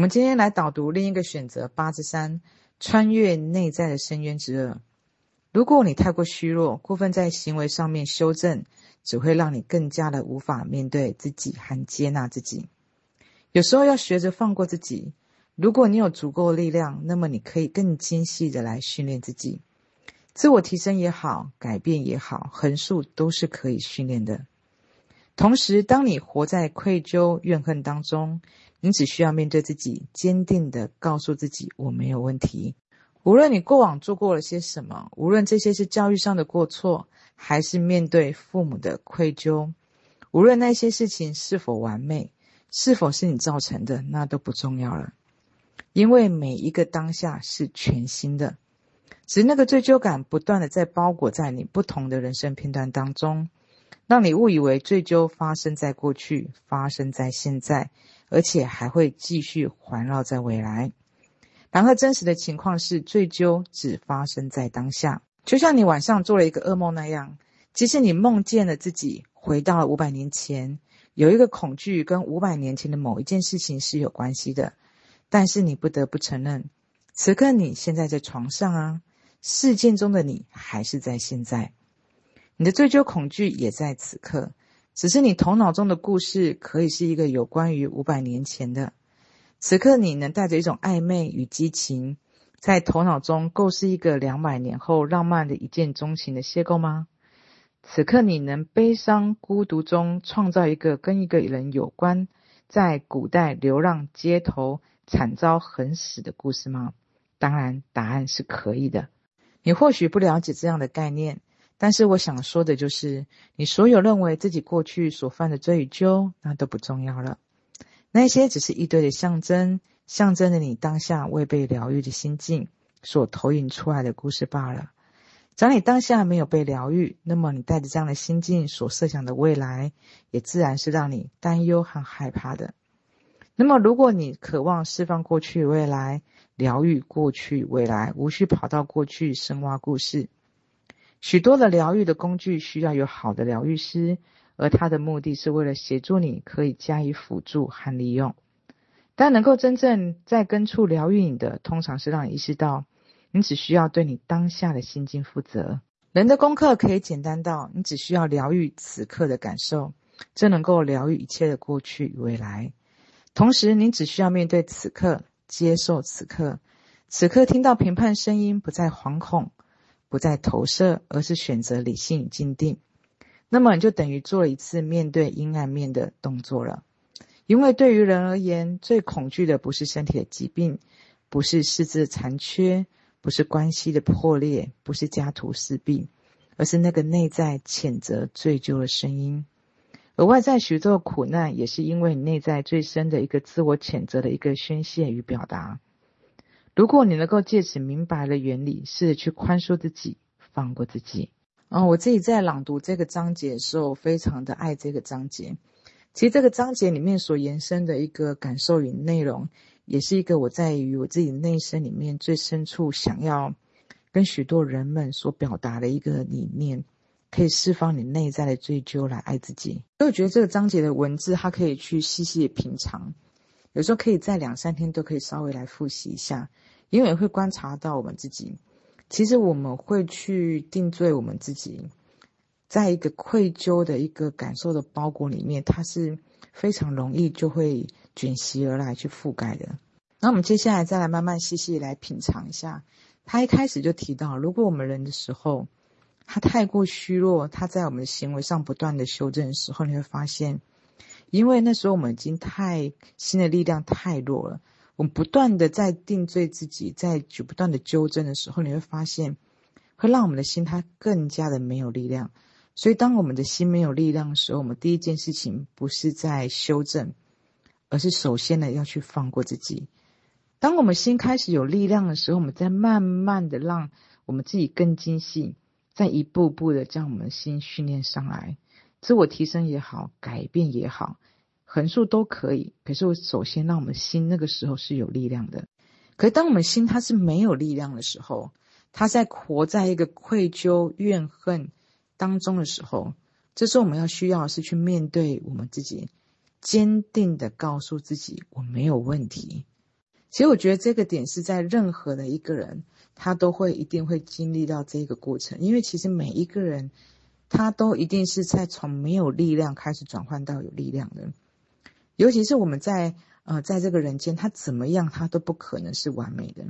我们今天来导读另一个选择八之三，穿越内在的深渊之二。如果你太过虚弱，过分在行为上面修正，只会让你更加的无法面对自己和接纳自己。有时候要学着放过自己。如果你有足够的力量，那么你可以更精细的来训练自己。自我提升也好，改变也好，横竖都是可以训练的。同时，当你活在愧疚、怨恨当中，你只需要面对自己，坚定地告诉自己：“我没有问题。”无论你过往做过了些什么，无论这些是教育上的过错，还是面对父母的愧疚，无论那些事情是否完美，是否是你造成的，那都不重要了。因为每一个当下是全新的，只是那个罪疚感不断地在包裹在你不同的人生片段当中，让你误以为罪疚发生在过去，发生在现在，而且还会继续环绕在未来。然而，真实的情况是，罪疚只发生在当下，就像你晚上做了一个噩梦那样。即使你梦见了自己回到了五百年前，有一个恐惧跟五百年前的某一件事情是有关系的，但是你不得不承认，此刻你现在在床上啊，事件中的你还是在现在，你的罪疚恐惧也在此刻，只是你头脑中的故事可以是一个有关于五百年前的。此刻，你能带着一种暧昧与激情，在头脑中构思一个两百年后浪漫的一见钟情的邂逅吗？此刻，你能悲伤孤独中创造一个跟一个人有关，在古代流浪街头惨遭横死的故事吗？当然，答案是可以的。你或许不了解这样的概念，但是我想说的就是，你所有认为自己过去所犯的罪与咎，那都不重要了。那些只是一堆的象征，象征着你当下未被疗愈的心境所投影出来的故事罢了。只要你当下没有被疗愈，那么你带着这样的心境所设想的未来，也自然是让你担忧和害怕的。那么，如果你渴望释放过去未来，疗愈过去未来，无需跑到过去深挖故事。许多的疗愈的工具需要有好的疗愈师。而它的目的是为了协助你，可以加以辅助和利用。但能够真正在根处疗愈你的，通常是让你意识到，你只需要对你当下的心境负责。人的功课可以简单到，你只需要疗愈此刻的感受，这能够疗愈一切的过去与未来。同时，你只需要面对此刻，接受此刻。此刻听到评判声音，不再惶恐，不再投射，而是选择理性与静定。那么你就等于做了一次面对阴暗面的动作了，因为对于人而言，最恐惧的不是身体的疾病，不是四肢的残缺，不是关系的破裂，不是家徒四壁，而是那个内在谴责罪疚的声音。而外在许多苦难，也是因为你内在最深的一个自我谴责的一个宣泄与表达。如果你能够借此明白了原理，试着去宽恕自己，放过自己。嗯，我自己在朗读这个章节的时候，非常的爱这个章节。其实这个章节里面所延伸的一个感受与内容，也是一个我在于我自己内心里面最深处想要跟许多人们所表达的一个理念，可以释放你内在的追究来爱自己。所以我觉得这个章节的文字，它可以去细细品尝，有时候可以在两三天都可以稍微来复习一下，因为会观察到我们自己。其实我们会去定罪我们自己，在一个愧疚的一个感受的包裹里面，它是非常容易就会卷席而来去覆盖的。那我们接下来再来慢慢细细来品尝一下。他一开始就提到，如果我们人的时候，他太过虚弱，他在我们的行为上不断的修正的时候，你会发现，因为那时候我们已经太心的力量太弱了。我们不断的在定罪自己，在去不断的纠正的时候，你会发现，会让我们的心它更加的没有力量。所以，当我们的心没有力量的时候，我们第一件事情不是在修正，而是首先呢要去放过自己。当我们心开始有力量的时候，我们再慢慢的让我们自己更精细，再一步步的将我们的心训练上来，自我提升也好，改变也好。横竖都可以，可是我首先让我们心那个时候是有力量的。可是当我们心它是没有力量的时候，它在活在一个愧疚怨恨当中的时候，这时候我们要需要的是去面对我们自己，坚定的告诉自己我没有问题，其实我觉得这个点是在任何的一个人，他都会一定会经历到这个过程，因为其实每一个人，他都一定是在从没有力量开始转换到有力量的。尤其是我们在呃在这个人间，他怎么样，他都不可能是完美的。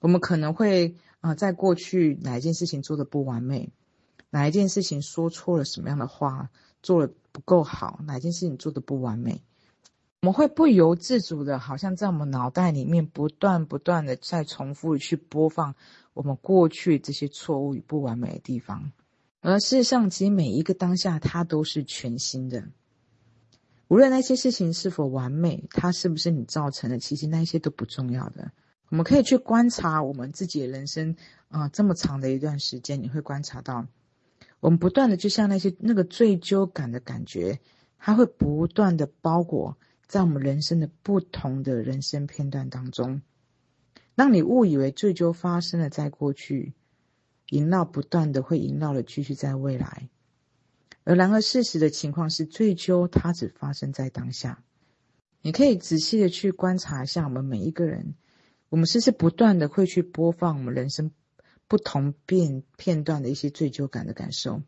我们可能会啊、呃，在过去哪一件事情做得不完美，哪一件事情说错了什么样的话，做得不够好，哪一件事情做得不完美。我们会不由自主的，好像在我们脑袋里面不断不断的在重复去播放我们过去这些错误与不完美的地方，而事实上，其实每一个当下它都是全新的。无论那些事情是否完美，它是不是你造成的，其实那些都不重要的。我们可以去观察我们自己的人生啊、这么长的一段时间，你会观察到，我们不断的就像那些那个追究感的感觉，它会不断的包裹。在我们人生的不同的人生片段当中，让你误以为追究发生了在过去，萦绕不断的会萦绕的继续在未来，而然而事实的情况是，最究它只发生在当下。你可以仔细的去观察一下我们每一个人，我们是不是不断的会去播放我们人生不同片片段的一些罪疚感的感受。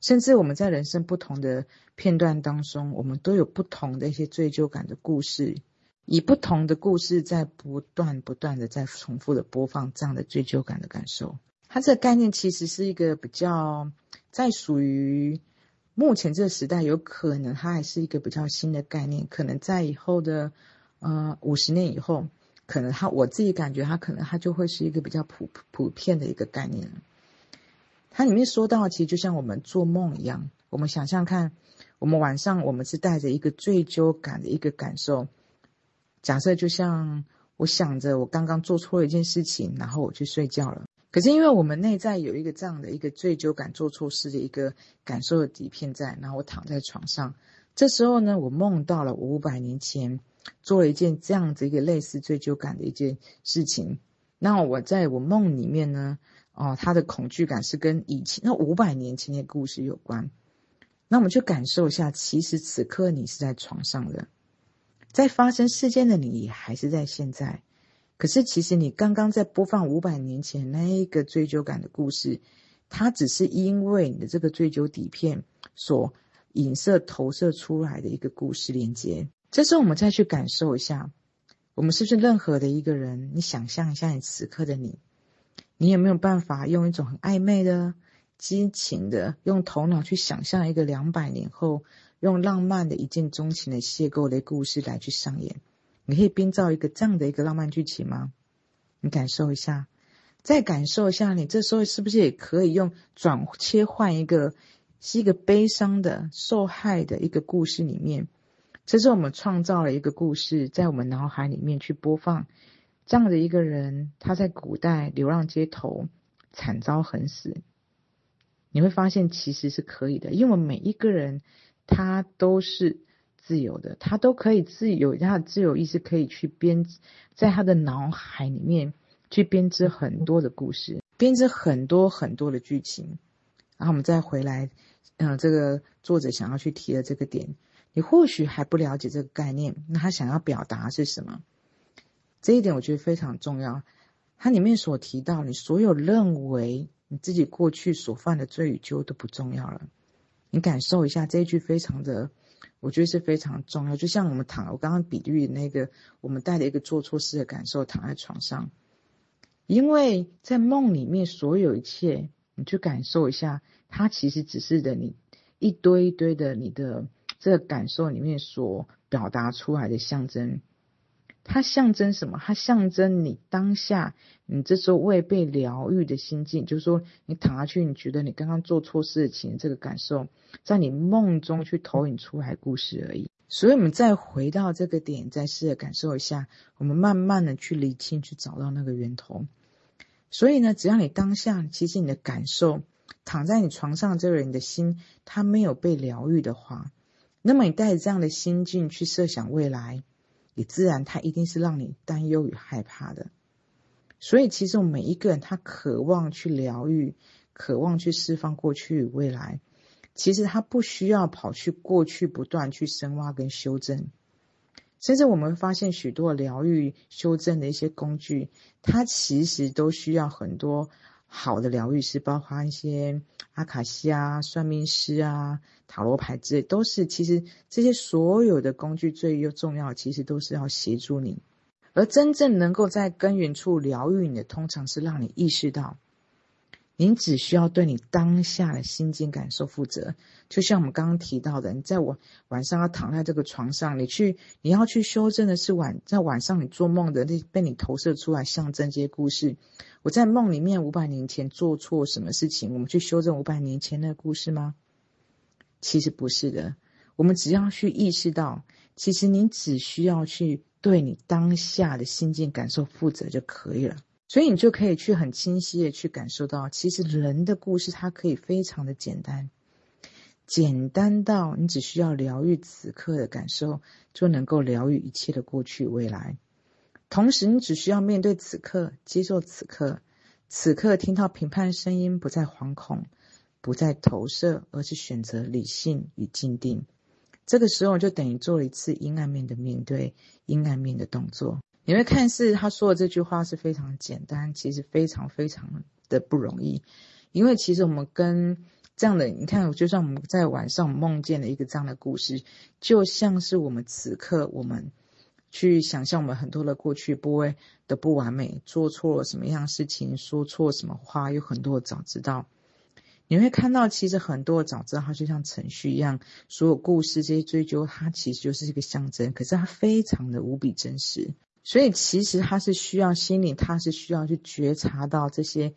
甚至我们在人生不同的片段当中，我们都有不同的一些罪疚感的故事，以不同的故事在不断不断的在重复的播放这样的罪疚感的感受。它这个概念其实是一个比较在属于目前这个时代，有可能它还是一个比较新的概念，可能在以后的呃五十年以后，可能它我自己感觉它可能它就会是一个比较普普遍的一个概念。它里面说到，其实就像我们做梦一样，我们想象看，我们晚上我们是带着一个罪疚感的一个感受。假设就像我想着我刚刚做错了一件事情，然后我去睡觉了。可是因为我们内在有一个这样的一个罪疚感、做错事的一个感受的底片在，然后我躺在床上，这时候呢，我梦到了五百年前做了一件这样子一个类似罪疚感的一件事情。那我在我梦里面呢，哦，他的恐惧感是跟以前那五百年前的故事有关。那我们去感受一下，其实此刻你是在床上的，在发生事件的你还是在现在。可是其实你刚刚在播放五百年前那一个追究感的故事，它只是因为你的这个追究底片所影射投射出来的一个故事连接。这时候我们再去感受一下，我们是不是任何的一个人？你想象一下，你此刻的你。你有没有办法用一种很暧昧的、激情的，用头脑去想象一个两百年后，用浪漫的一见钟情的邂逅的故事来去上演？你可以编造一个这样的一个浪漫剧情吗？你感受一下，再感受一下，你这时候是不是也可以用转切换一个，是一个悲伤的、受害的一个故事里面？这是我们创造了一个故事，在我们脑海里面去播放。这样的一个人，他在古代流浪街头，惨遭横死。你会发现其实是可以的，因为每一个人他都是自由的，他都可以自由，他的自由意识可以去编，在他的脑海里面去编织很多的故事，编织很多很多的剧情。然后我们再回来，嗯、这个作者想要去提的这个点，你或许还不了解这个概念，那他想要表达是什么？这一点我觉得非常重要。它里面所提到，你所有认为你自己过去所犯的罪与咎都不重要了。你感受一下这一句，非常的，我觉得是非常重要。就像我们躺，我刚刚比喻那个，我们带着一个做错事的感受躺在床上，因为在梦里面所有一切，你去感受一下，它其实只是的你一堆一堆的你的这个感受里面所表达出来的象征。它象征什么？它象征你当下你这时候未被疗愈的心境，就是说你躺下去，你觉得你刚刚做错事情这个感受，在你梦中去投影出来故事而已。所以，我们再回到这个点，再试着感受一下，我们慢慢的去理清，去找到那个源头。所以呢，只要你当下其实你的感受，躺在你床上这个人的心，他没有被疗愈的话，那么你带着这样的心境去设想未来。也自然，他一定是让你担忧与害怕的。所以，其实我们每一个人，他渴望去疗愈，渴望去释放过去与未来。其实他不需要跑去过去，不断去深挖跟修正。甚至我们发现许多疗愈修正的一些工具，它其实都需要很多好的疗愈师，包括一些阿卡西啊、算命师啊、塔罗牌之类，都是其实这些所有的工具最又重要，其实都是要协助你。而真正能够在根源处疗愈你的，通常是让你意识到。您只需要对你当下的心境感受负责，就像我们刚刚提到的，你在我晚上要躺在这个床上，你去你要去修正的是晚在晚上你做梦的那被你投射出来象征这些故事。我在梦里面五百年前做错什么事情，我们去修正五百年前的故事吗？其实不是的，我们只要去意识到，其实你只需要去对你当下的心境感受负责就可以了。所以你就可以去很清晰的去感受到，其实人的故事它可以非常的简单，简单到你只需要疗愈此刻的感受，就能够疗愈一切的过去未来。同时，你只需要面对此刻，接受此刻，此刻听到评判声音，不再惶恐，不再投射，而是选择理性与静定。这个时候就等于做了一次阴暗面的面对，阴暗面的动作。你会看似他说的这句话是非常简单，其实非常非常的不容易，因为其实我们跟这样的，你看，就算我们在晚上梦见了一个这样的故事，就像是我们此刻我们去想象我们很多的过去不会的不完美，做错了什么样的事情，说错什么话，有很多的早知道。你会看到，其实很多的早知道，它就像程序一样，所有故事这些追究，它其实就是一个象征，可是它非常的无比真实。所以，其实他是需要心灵，他是需要去觉察到这些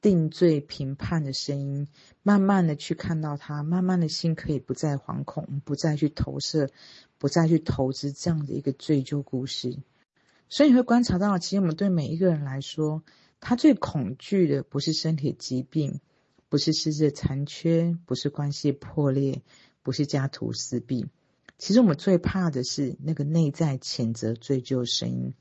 定罪评判的声音，慢慢的去看到他，慢慢的心可以不再惶恐，不再去投射，不再去投资这样的一个追究故事。所以你会观察到，其实我们对每一个人来说，他最恐惧的不是身体疾病，不是失智残缺，不是关系破裂，不是家徒四壁。其实我们最怕的是那个内在谴责、追究声音。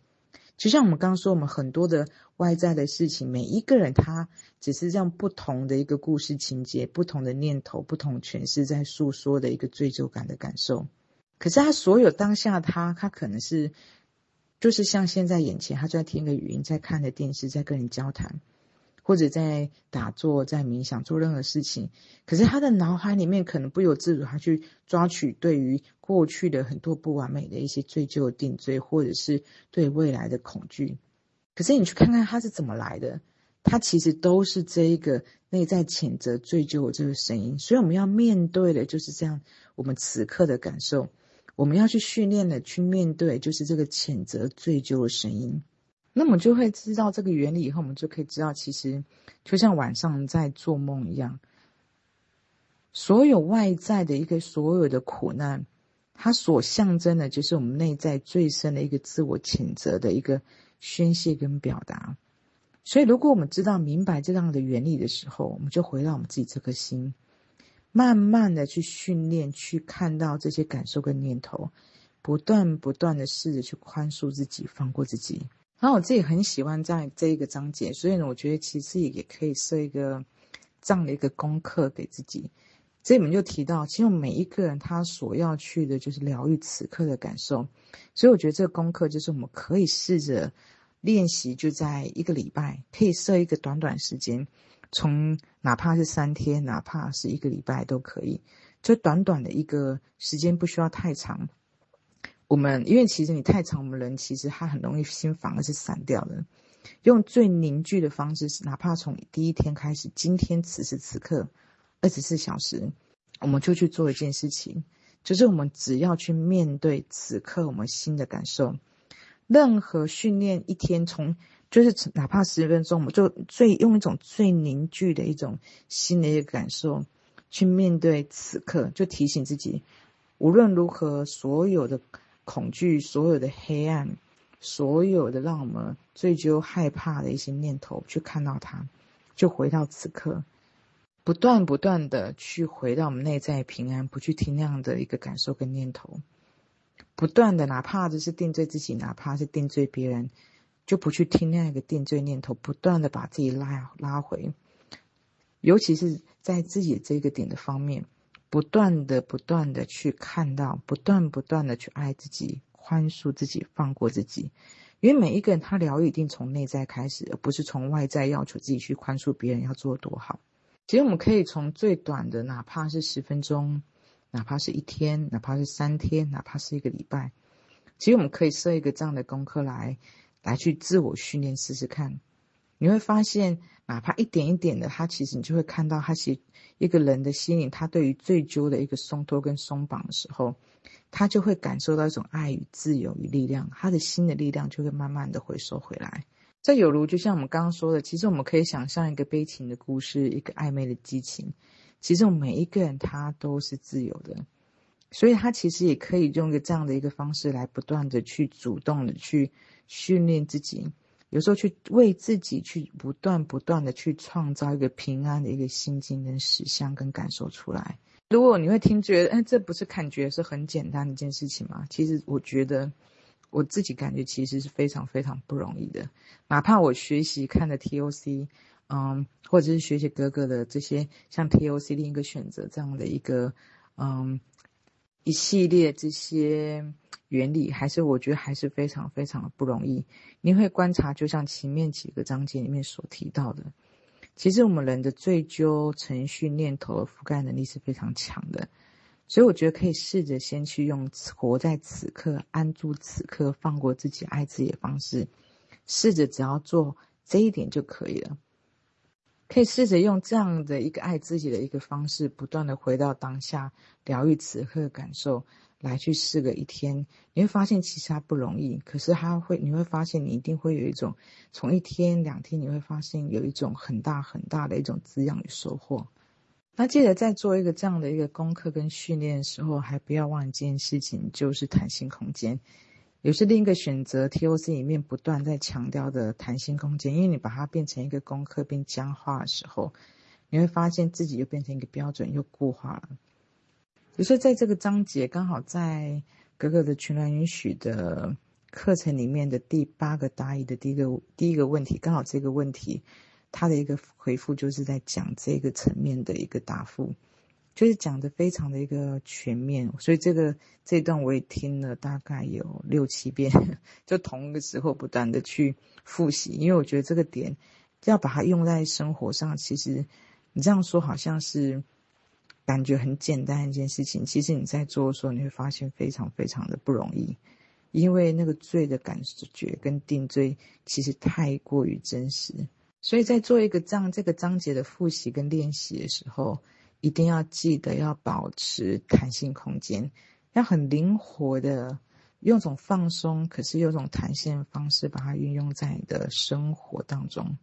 就像我们刚刚说，我们很多的外在的事情，每一个人他只是这样不同的一个故事情节、不同的念头、不同诠释，在诉说的一个追究感的感受。可是他所有当下他，他可能是就是像现在眼前，他就在听个语音，在看的电视，在跟人交谈。或者在打坐、在冥想、做任何事情，可是他的脑海里面可能不由自主，他去抓取对于过去的很多不完美的一些追究、定罪，或者是对未来的恐惧。可是你去看看他是怎么来的，他其实都是这一个内在谴责、追究这个声音。所以我们要面对的就是这样，我们此刻的感受，我们要去训练的去面对，就是这个谴责、追究的声音。那么就会知道这个原理以后，我们就可以知道，其实就像晚上在做梦一样，所有外在的一个所有的苦难，它所象征的，就是我们内在最深的一个自我谴责的一个宣泄跟表达。所以，如果我们知道明白这样的原理的时候，我们就回到我们自己这颗心，慢慢的去训练，去看到这些感受跟念头，不断不断的试着去宽恕自己，放过自己。然后我自己很喜欢在这一个章节，所以呢，我觉得其实也可以设一个这样的一个功课给自己。这里面就提到，其实每一个人他所要去的就是疗愈此刻的感受，所以我觉得这个功课就是我们可以试着练习，就在一个礼拜，可以设一个短短时间，从哪怕是三天，哪怕是一个礼拜都可以，就短短的一个时间，不需要太长。我们因为其实你太长，我们人其实他很容易心反而是散掉的。用最凝聚的方式，哪怕从第一天开始，今天此时此刻，二十四小时，我们就去做一件事情，就是我们只要去面对此刻我们心的感受。任何训练一天从就是哪怕十分钟，我们就最用一种最凝聚的一种新的一个感受去面对此刻，就提醒自己，无论如何，所有的。恐惧，所有的黑暗，所有的让我们追究、害怕的一些念头，去看到它，就回到此刻，不断不断的去回到我们内在平安，不去听那样的一个感受跟念头，不断的，哪怕就是定罪自己，哪怕是定罪别人，就不去听那样一个定罪念头，不断的把自己拉拉回，尤其是在自己这个点的方面。不断的、不断的去看到，不断不断的去爱自己、宽恕自己，放过自己。因为每一个人他疗愈一定从内在开始，而不是从外在要求自己去宽恕别人要做多好。其实我们可以从最短的，哪怕是十分钟，哪怕是一天，哪怕是三天，哪怕是一个礼拜，其实我们可以设一个这样的功课来，来去自我训练试试看。你会发现，哪怕一点一点的，他其实你就会看到，他其实一个人的心灵，他对于最终的一个松脱跟松绑的时候，他就会感受到一种爱与自由与力量，他的心的力量就会慢慢的回收回来。这有如就像我们刚刚说的，其实我们可以想象一个悲情的故事，一个暧昧的激情。其实我们每一个人他都是自由的，所以他其实也可以用一个这样的一个方式来不断的去主动的去训练自己。有时候去为自己去不断不断的去创造一个平安的一个心境跟实相跟感受出来。如果你会听觉得，哎，这不是感觉是很简单的一件事情吗？其实我觉得我自己感觉其实是非常非常不容易的。哪怕我学习看的 TOC，嗯，或者是学习哥哥的这些像 TOC 另一个选择这样的一个，嗯，一系列这些。原理还是我觉得还是非常非常的不容易。你会观察，就像前面几个章节里面所提到的，其实我们人的追究、程序、念头的覆盖能力是非常强的。所以我觉得可以试着先去用活在此刻、安住此刻、放过自己、爱自己的方式，试着只要做这一点就可以了。可以试着用这样的一个爱自己的一个方式，不断的回到当下，疗愈此刻的感受。来去试个一天，你会发现其实它不容易，可是它会，你会发现你一定会有一种，从一天两天，你会发现有一种很大很大的一种滋养与收获。那记得在做一个这样的一个功课跟训练的时候，还不要忘一件事情，就是弹性空间，也是另一个选择。TOC 里面不断在强调的弹性空间，因为你把它变成一个功课并僵化的时候，你会发现自己又变成一个标准又固化了。就是在这个章节，刚好在格格的全然允许的课程里面的第八个答疑的第一个第一个问题，刚好这个问题，他的一个回复就是在讲这个层面的一个答复，就是讲的非常的一个全面，所以这个这段我也听了大概有六七遍，就同一个时候不断的去复习，因为我觉得这个点要把它用在生活上，其实你这样说好像是。感觉很简单一件事情，其实你在做的时候，你会发现非常非常的不容易，因为那个罪的感觉跟定罪其实太过于真实，所以在做一个这样这个章节的复习跟练习的时候，一定要记得要保持弹性空间，要很灵活的用种放松，可是用种弹性的方式把它运用在你的生活当中。